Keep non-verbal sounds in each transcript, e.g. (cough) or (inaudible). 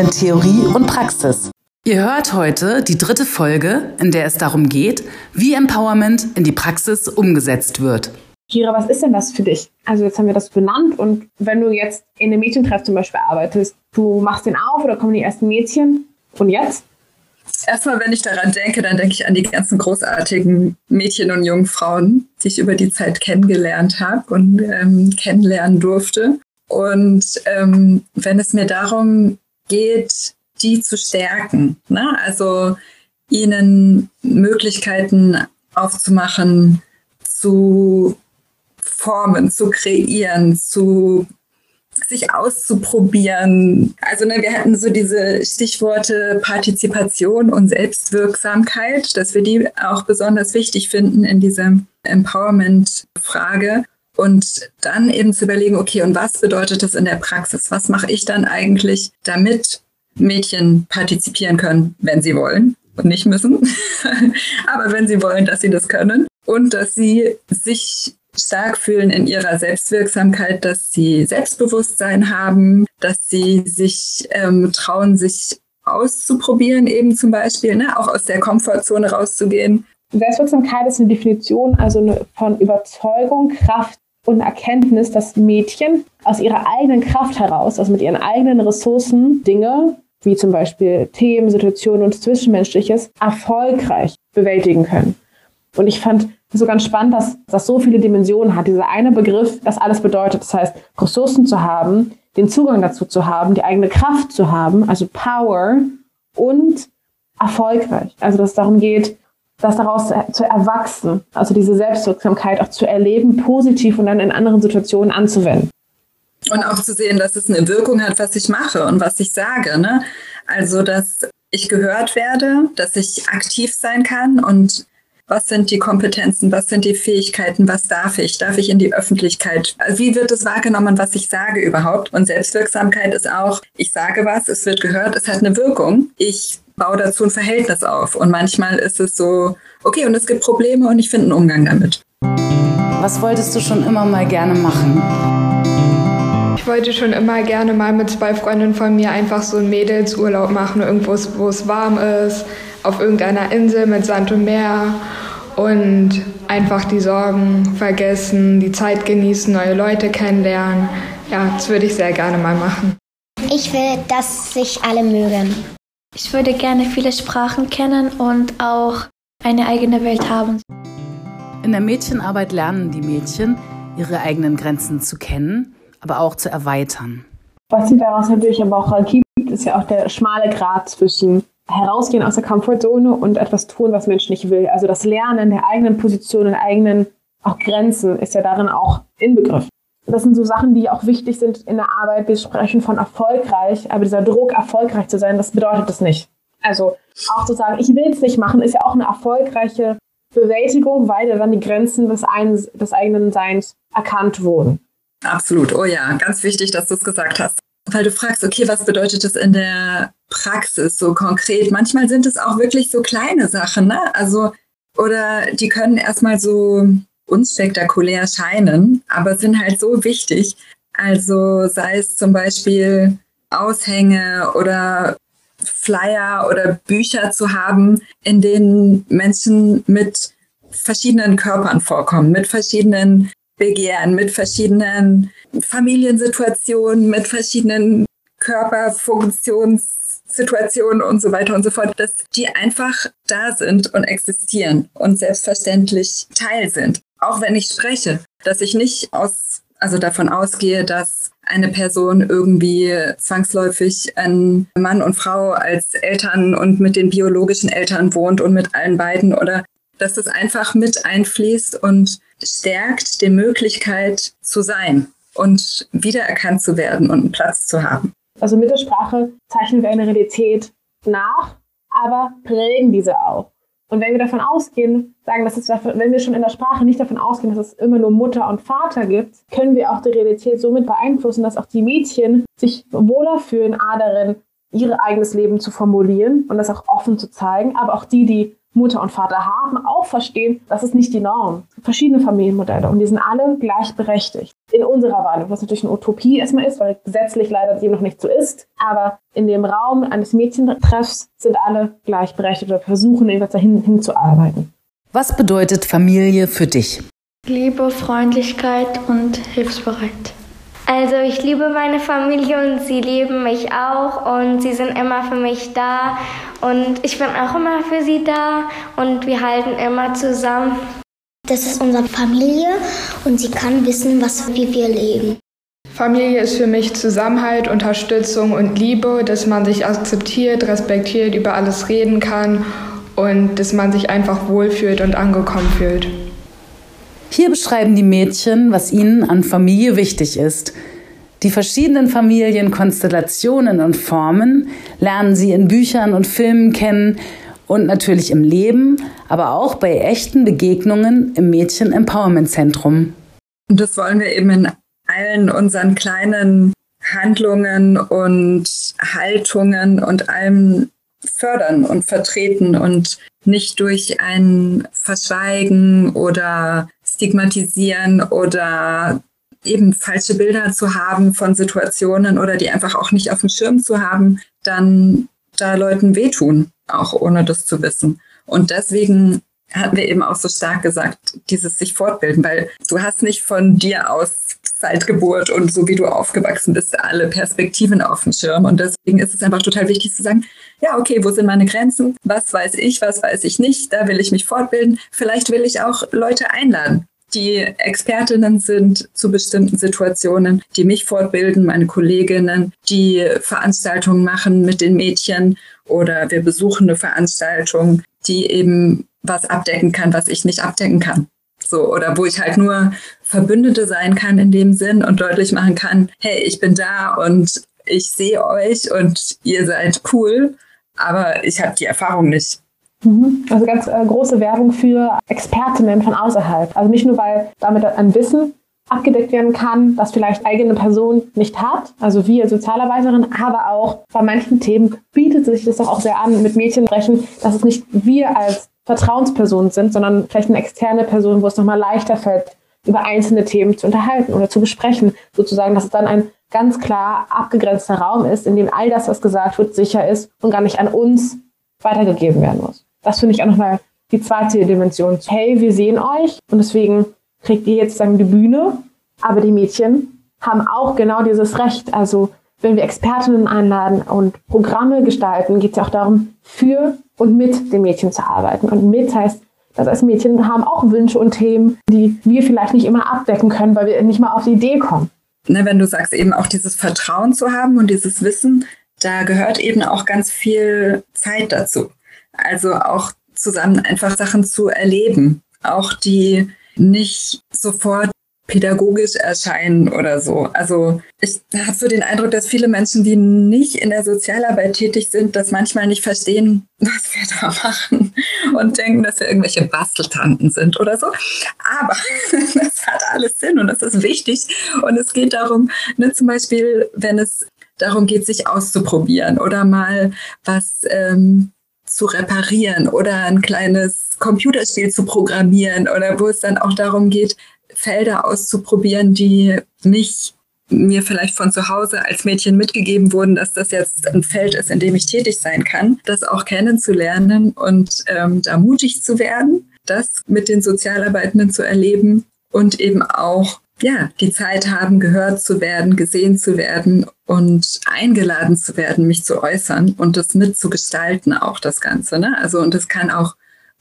in Theorie und Praxis. Ihr hört heute die dritte Folge, in der es darum geht, wie Empowerment in die Praxis umgesetzt wird. Kira, was ist denn das für dich? Also jetzt haben wir das benannt und wenn du jetzt in einem Mädchentreff zum Beispiel arbeitest, du machst den auf oder kommen die ersten Mädchen und jetzt? Erstmal, wenn ich daran denke, dann denke ich an die ganzen großartigen Mädchen und jungen Frauen, die ich über die Zeit kennengelernt habe und ähm, kennenlernen durfte. Und ähm, wenn es mir darum geht, die zu stärken, ne? also ihnen Möglichkeiten aufzumachen, zu formen, zu kreieren, zu sich auszuprobieren. Also ne, wir hatten so diese Stichworte Partizipation und Selbstwirksamkeit, dass wir die auch besonders wichtig finden in dieser Empowerment-Frage. Und dann eben zu überlegen, okay, und was bedeutet das in der Praxis? Was mache ich dann eigentlich, damit Mädchen partizipieren können, wenn sie wollen und nicht müssen, (laughs) aber wenn sie wollen, dass sie das können und dass sie sich stark fühlen in ihrer Selbstwirksamkeit, dass sie Selbstbewusstsein haben, dass sie sich ähm, trauen, sich auszuprobieren, eben zum Beispiel, ne? auch aus der Komfortzone rauszugehen. Selbstwirksamkeit ist eine Definition also eine, von Überzeugung, Kraft und Erkenntnis, dass Mädchen aus ihrer eigenen Kraft heraus, also mit ihren eigenen Ressourcen, Dinge wie zum Beispiel Themen, Situationen und Zwischenmenschliches erfolgreich bewältigen können. Und ich fand so ganz spannend, dass das so viele Dimensionen hat. Dieser eine Begriff, das alles bedeutet. Das heißt, Ressourcen zu haben, den Zugang dazu zu haben, die eigene Kraft zu haben, also Power und erfolgreich. Also dass es darum geht, das daraus zu erwachsen, also diese Selbstwirksamkeit auch zu erleben, positiv und dann in anderen Situationen anzuwenden. Und auch zu sehen, dass es eine Wirkung hat, was ich mache und was ich sage. Ne? Also, dass ich gehört werde, dass ich aktiv sein kann und was sind die Kompetenzen, was sind die Fähigkeiten, was darf ich? Darf ich in die Öffentlichkeit? Also wie wird es wahrgenommen, was ich sage überhaupt? Und Selbstwirksamkeit ist auch, ich sage was, es wird gehört, es hat eine Wirkung. Ich baue dazu ein Verhältnis auf. Und manchmal ist es so, okay, und es gibt Probleme und ich finde einen Umgang damit. Was wolltest du schon immer mal gerne machen? Ich wollte schon immer gerne mal mit zwei Freundinnen von mir einfach so einen Mädelsurlaub machen, irgendwo, wo es warm ist, auf irgendeiner Insel mit Sand und Meer und einfach die Sorgen vergessen, die Zeit genießen, neue Leute kennenlernen. Ja, das würde ich sehr gerne mal machen. Ich will, dass sich alle mögen. Ich würde gerne viele Sprachen kennen und auch eine eigene Welt haben. In der Mädchenarbeit lernen die Mädchen, ihre eigenen Grenzen zu kennen, aber auch zu erweitern. Was sie daraus natürlich aber auch gibt, ist ja auch der schmale Grat zwischen herausgehen aus der Komfortzone und etwas tun, was Mensch nicht will. Also das Lernen der eigenen Position und eigenen auch Grenzen ist ja darin auch inbegriffen. Das sind so Sachen, die auch wichtig sind in der Arbeit. Wir sprechen von erfolgreich, aber dieser Druck, erfolgreich zu sein, das bedeutet es nicht. Also auch zu sagen, ich will es nicht machen, ist ja auch eine erfolgreiche Bewältigung, weil ja dann die Grenzen des, einen, des eigenen Seins erkannt wurden. Absolut. Oh ja, ganz wichtig, dass du es gesagt hast weil du fragst, okay, was bedeutet das in der Praxis so konkret? Manchmal sind es auch wirklich so kleine Sachen, ne? Also, oder die können erstmal so unspektakulär scheinen, aber sind halt so wichtig. Also sei es zum Beispiel Aushänge oder Flyer oder Bücher zu haben, in denen Menschen mit verschiedenen Körpern vorkommen, mit verschiedenen Begehren, mit verschiedenen Familiensituationen, mit verschiedenen Körperfunktionssituationen und so weiter und so fort, dass die einfach da sind und existieren und selbstverständlich Teil sind. Auch wenn ich spreche, dass ich nicht aus, also davon ausgehe, dass eine Person irgendwie zwangsläufig ein Mann und Frau als Eltern und mit den biologischen Eltern wohnt und mit allen beiden oder dass das einfach mit einfließt und stärkt die Möglichkeit zu sein und wiedererkannt zu werden und einen Platz zu haben. Also mit der Sprache zeichnen wir eine Realität nach, aber prägen diese auch. Und wenn wir davon ausgehen, sagen, dass es, wenn wir schon in der Sprache nicht davon ausgehen, dass es immer nur Mutter und Vater gibt, können wir auch die Realität somit beeinflussen, dass auch die Mädchen sich wohler fühlen, A darin, ihr eigenes Leben zu formulieren und das auch offen zu zeigen, aber auch die, die Mutter und Vater haben, auch verstehen, das ist nicht die Norm. Verschiedene Familienmodelle und die sind alle gleichberechtigt. In unserer Wahrnehmung, was natürlich eine Utopie erstmal ist, weil gesetzlich leider dem noch nicht so ist. Aber in dem Raum eines Mädchentreffs sind alle gleichberechtigt oder versuchen irgendwas dahin hinzuarbeiten. Was bedeutet Familie für dich? Liebe, Freundlichkeit und hilfsbereit. Also ich liebe meine Familie und sie lieben mich auch und sie sind immer für mich da und ich bin auch immer für sie da und wir halten immer zusammen. Das ist unsere Familie und sie kann wissen, was wie wir leben. Familie ist für mich Zusammenhalt, Unterstützung und Liebe, dass man sich akzeptiert, respektiert, über alles reden kann und dass man sich einfach wohlfühlt und angekommen fühlt. Hier beschreiben die Mädchen, was ihnen an Familie wichtig ist. Die verschiedenen Familienkonstellationen und Formen lernen sie in Büchern und Filmen kennen und natürlich im Leben, aber auch bei echten Begegnungen im Mädchen Empowerment Zentrum. Und das wollen wir eben in allen unseren kleinen Handlungen und Haltungen und allem fördern und vertreten und nicht durch ein Verschweigen oder stigmatisieren oder eben falsche Bilder zu haben von Situationen oder die einfach auch nicht auf dem Schirm zu haben, dann da Leuten wehtun, auch ohne das zu wissen. Und deswegen hatten wir eben auch so stark gesagt, dieses sich fortbilden, weil du hast nicht von dir aus seit Geburt und so wie du aufgewachsen bist, alle Perspektiven auf dem Schirm. Und deswegen ist es einfach total wichtig zu sagen, ja, okay, wo sind meine Grenzen? Was weiß ich, was weiß ich nicht? Da will ich mich fortbilden. Vielleicht will ich auch Leute einladen, die Expertinnen sind zu bestimmten Situationen, die mich fortbilden, meine Kolleginnen, die Veranstaltungen machen mit den Mädchen oder wir besuchen eine Veranstaltung, die eben was abdecken kann, was ich nicht abdecken kann. So, oder wo ich halt nur Verbündete sein kann in dem Sinn und deutlich machen kann, hey, ich bin da und ich sehe euch und ihr seid cool, aber ich habe die Erfahrung nicht. Mhm. Also ganz äh, große Werbung für Expertinnen von außerhalb. Also nicht nur, weil damit ein Wissen abgedeckt werden kann, das vielleicht eigene Person nicht hat, also wir Sozialarbeiterin, aber auch bei manchen Themen bietet sich das doch auch sehr an, mit Mädchen sprechen, dass es nicht wir als Vertrauenspersonen sind, sondern vielleicht eine externe Person, wo es nochmal leichter fällt, über einzelne Themen zu unterhalten oder zu besprechen, sozusagen, dass es dann ein ganz klar abgegrenzter Raum ist, in dem all das, was gesagt wird, sicher ist und gar nicht an uns weitergegeben werden muss. Das finde ich auch nochmal die zweite Dimension. Hey, wir sehen euch und deswegen kriegt ihr jetzt sagen die Bühne, aber die Mädchen haben auch genau dieses Recht. Also wenn wir Expertinnen einladen und Programme gestalten, geht es ja auch darum, für und mit den Mädchen zu arbeiten. Und mit heißt, dass als Mädchen haben auch Wünsche und Themen, die wir vielleicht nicht immer abdecken können, weil wir nicht mal auf die Idee kommen. Ne, wenn du sagst, eben auch dieses Vertrauen zu haben und dieses Wissen, da gehört eben auch ganz viel Zeit dazu. Also auch zusammen einfach Sachen zu erleben, auch die nicht sofort pädagogisch erscheinen oder so. Also ich habe so den Eindruck, dass viele Menschen, die nicht in der Sozialarbeit tätig sind, das manchmal nicht verstehen, (laughs) was wir da machen und denken, dass wir irgendwelche Basteltanten sind oder so. Aber (laughs) das hat alles Sinn und das ist wichtig. Und es geht darum, ne, zum Beispiel, wenn es darum geht, sich auszuprobieren oder mal was ähm, zu reparieren oder ein kleines Computerspiel zu programmieren oder wo es dann auch darum geht, Felder auszuprobieren, die nicht mir vielleicht von zu Hause als Mädchen mitgegeben wurden, dass das jetzt ein Feld ist, in dem ich tätig sein kann, das auch kennenzulernen und ähm, da mutig zu werden, das mit den Sozialarbeitenden zu erleben und eben auch ja, die Zeit haben, gehört zu werden, gesehen zu werden und eingeladen zu werden, mich zu äußern und das mitzugestalten, auch das Ganze. Ne? Also, und das kann auch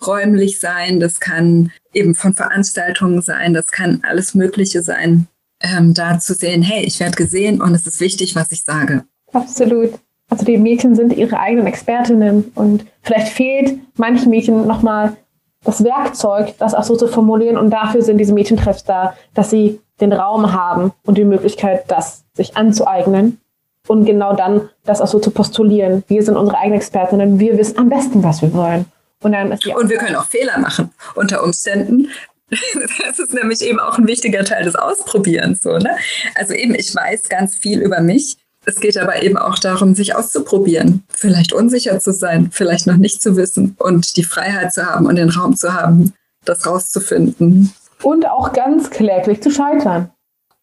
räumlich sein, das kann eben von Veranstaltungen sein, das kann alles Mögliche sein, ähm, da zu sehen, hey, ich werde gesehen und es ist wichtig, was ich sage. Absolut. Also die Mädchen sind ihre eigenen Expertinnen und vielleicht fehlt manchen Mädchen nochmal das Werkzeug, das auch so zu formulieren und dafür sind diese Mädchentreffs da, dass sie den Raum haben und die Möglichkeit, das sich anzueignen und genau dann das auch so zu postulieren. Wir sind unsere eigenen Expertinnen, wir wissen am besten, was wir wollen. Und, dann ist und wir können auch Fehler machen unter Umständen. (laughs) Das ist nämlich eben auch ein wichtiger Teil des Ausprobierens. So, ne? Also eben, ich weiß ganz viel über mich es geht aber eben auch darum, sich auszuprobieren, vielleicht unsicher zu sein, vielleicht noch nicht zu wissen und die Freiheit zu haben und den Raum zu haben, das rauszufinden. Und auch ganz kläglich zu scheitern.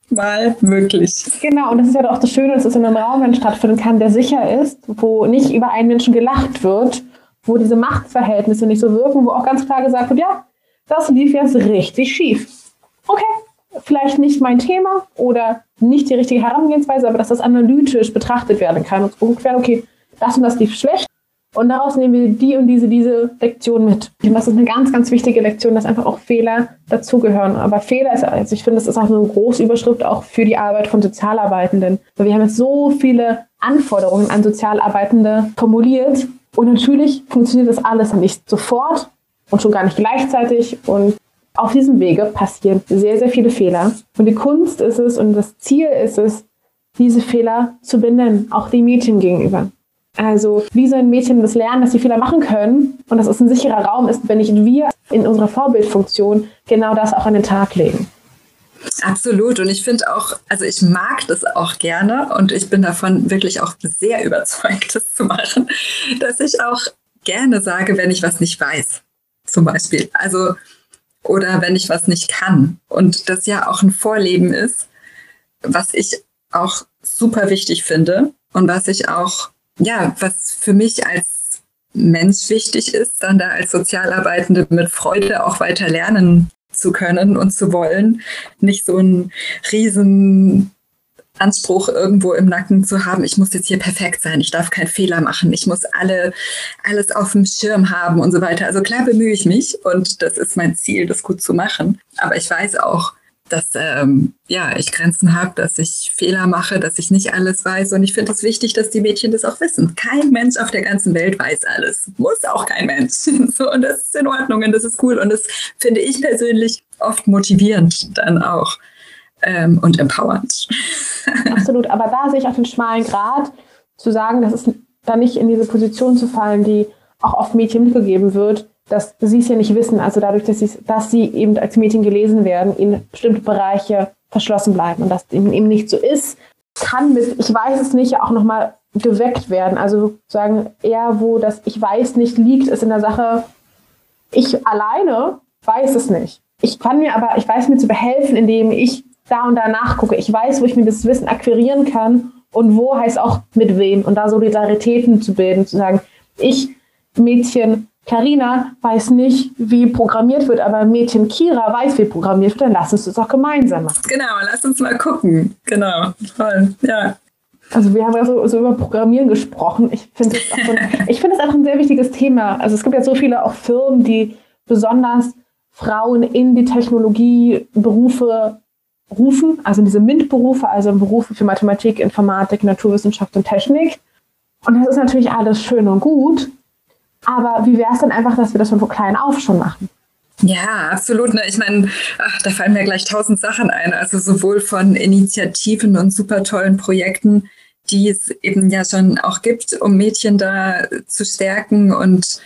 Mal möglich. Genau, und das ist ja auch das Schöne, dass es in einem Raum stattfinden kann, der sicher ist, wo nicht über einen Menschen gelacht wird, wo diese Machtverhältnisse nicht so wirken, wo auch ganz klar gesagt wird, ja, das lief jetzt richtig schief. Okay, vielleicht nicht mein Thema oder nicht die richtige Herangehensweise, aber dass das analytisch betrachtet werden kann und werden, okay, das und das lief schlecht und daraus nehmen wir die und diese, diese Lektion mit. Und das ist eine ganz, ganz wichtige Lektion, dass einfach auch Fehler dazugehören. Aber Fehler ist, also ich finde, das ist auch eine große Überschrift auch für die Arbeit von Sozialarbeitenden. Weil wir haben jetzt so viele Anforderungen an Sozialarbeitende formuliert. Und natürlich funktioniert das alles nicht sofort und schon gar nicht gleichzeitig. Und auf diesem Wege passieren sehr, sehr viele Fehler. Und die Kunst ist es und das Ziel ist es, diese Fehler zu benennen, auch den Mädchen gegenüber. Also wie sollen Mädchen das lernen, dass sie Fehler machen können und dass es ein sicherer Raum ist, wenn nicht wir in unserer Vorbildfunktion genau das auch an den Tag legen. Absolut. Und ich finde auch, also ich mag das auch gerne und ich bin davon wirklich auch sehr überzeugt, (laughs) das zu machen, dass ich auch gerne sage, wenn ich was nicht weiß, zum Beispiel. Also, oder wenn ich was nicht kann. Und das ja auch ein Vorleben ist, was ich auch super wichtig finde und was ich auch ja, was für mich als Mensch wichtig ist, dann da als Sozialarbeitende mit Freude auch weiter lernen zu können und zu wollen, nicht so einen riesen Anspruch irgendwo im Nacken zu haben, ich muss jetzt hier perfekt sein, ich darf keinen Fehler machen, ich muss alle, alles auf dem Schirm haben und so weiter. Also klar bemühe ich mich und das ist mein Ziel, das gut zu machen. Aber ich weiß auch, dass ähm, ja, ich Grenzen habe, dass ich Fehler mache, dass ich nicht alles weiß. Und ich finde es wichtig, dass die Mädchen das auch wissen. Kein Mensch auf der ganzen Welt weiß alles. Muss auch kein Mensch. (laughs) so, und das ist in Ordnung und das ist cool. Und das finde ich persönlich oft motivierend dann auch ähm, und empowernd. (laughs) Absolut. Aber da sehe ich auch den schmalen Grad, zu sagen, dass es da nicht in diese Position zu fallen, die auch oft Mädchen mitgegeben wird, dass sie es ja nicht wissen. Also dadurch, dass sie, dass sie eben als Mädchen gelesen werden, in bestimmte Bereiche verschlossen bleiben und das eben nicht so ist, kann mit, ich weiß es nicht, auch nochmal geweckt werden. Also sagen, eher wo das Ich weiß nicht liegt, ist in der Sache, ich alleine weiß es nicht. Ich kann mir aber, ich weiß mir zu behelfen, indem ich da und da nachgucke. Ich weiß, wo ich mir das Wissen akquirieren kann und wo heißt auch mit wem und da Solidaritäten zu bilden, zu sagen, ich Mädchen Karina weiß nicht, wie programmiert wird, aber Mädchen Kira weiß, wie programmiert wird, dann lass uns das auch gemeinsam machen. Genau, lass uns mal gucken. Genau, toll, ja. Also wir haben ja so, so über Programmieren gesprochen. Ich finde es so (laughs) ich finde es einfach ein sehr wichtiges Thema. Also es gibt ja so viele auch Firmen, die besonders Frauen in die Technologieberufe rufen, also in diese MINT-Berufe, also Berufe für Mathematik, Informatik, Naturwissenschaft und Technik. Und das ist natürlich alles schön und gut, aber wie wäre es denn einfach, dass wir das von klein auf schon machen? Ja, absolut. Ne? Ich meine, da fallen mir gleich tausend Sachen ein. Also sowohl von Initiativen und super tollen Projekten, die es eben ja schon auch gibt, um Mädchen da zu stärken und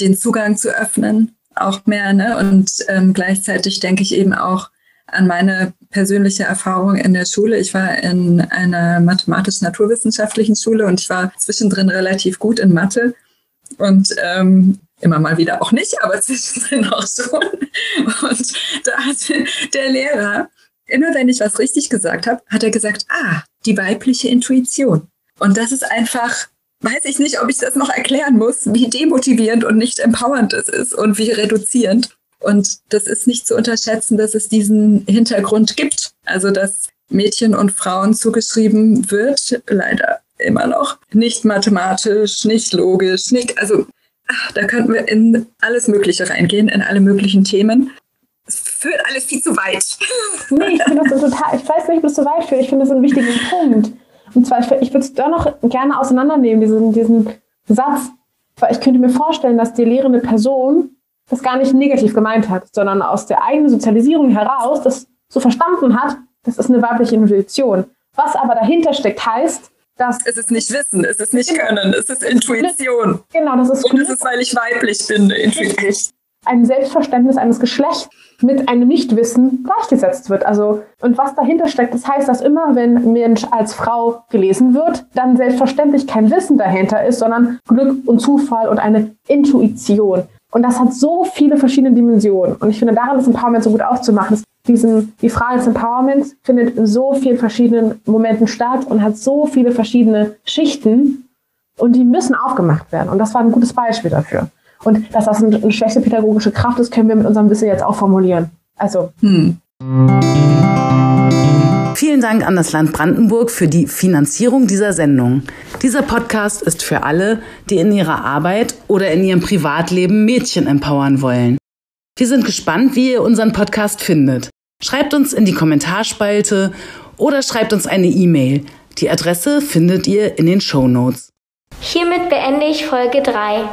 den Zugang zu öffnen, auch mehr. Ne? Und ähm, gleichzeitig denke ich eben auch an meine persönliche Erfahrung in der Schule. Ich war in einer mathematisch-naturwissenschaftlichen Schule und ich war zwischendrin relativ gut in Mathe und ähm, immer mal wieder auch nicht, aber (laughs) zwischendrin auch schon. Und da hat der Lehrer, immer wenn ich was richtig gesagt habe, hat er gesagt, ah, die weibliche Intuition. Und das ist einfach, weiß ich nicht, ob ich das noch erklären muss, wie demotivierend und nicht empowernd es ist und wie reduzierend. Und das ist nicht zu unterschätzen, dass es diesen Hintergrund gibt. Also, dass Mädchen und Frauen zugeschrieben wird, leider immer noch. Nicht mathematisch, nicht logisch, nicht, also ach, da könnten wir in alles Mögliche reingehen, in alle möglichen Themen. Es führt alles viel zu weit. (laughs) Nee, ich finde das total, ich weiß nicht, ob es zu weit führt. Ich finde das einen wichtigen Punkt. Und zwar, ich, ich würde es da noch gerne auseinandernehmen, diesen, diesen Satz, weil ich könnte mir vorstellen, dass die lehrende Person das gar nicht negativ gemeint hat, sondern aus der eigenen Sozialisierung heraus das so verstanden hat, das ist eine weibliche Intuition. Was aber dahinter steckt, heißt, das es ist nicht Wissen, es ist nicht genau. Können, es ist Intuition. Genau, das ist Und es ist, weil ich weiblich bin, intuitiv. ein Selbstverständnis eines Geschlechts mit einem Nichtwissen gleichgesetzt wird. Also, und was dahinter steckt, das heißt, dass immer, wenn Mensch als Frau gelesen wird, dann selbstverständlich kein Wissen dahinter ist, sondern Glück und Zufall und eine Intuition. Und das hat so viele verschiedene Dimensionen. Und ich finde, daran ist Empowerment so gut aufzumachen. Diesen, die Frage des Empowerments findet in so vielen verschiedenen Momenten statt und hat so viele verschiedene Schichten. Und die müssen aufgemacht werden. Und das war ein gutes Beispiel dafür. Und dass das eine schlechte pädagogische Kraft ist, können wir mit unserem Wissen jetzt auch formulieren. Also. Hm. Vielen Dank an das Land Brandenburg für die Finanzierung dieser Sendung. Dieser Podcast ist für alle, die in ihrer Arbeit oder in ihrem Privatleben Mädchen empowern wollen. Wir sind gespannt, wie ihr unseren Podcast findet. Schreibt uns in die Kommentarspalte oder schreibt uns eine E-Mail. Die Adresse findet ihr in den Show Notes. Hiermit beende ich Folge 3.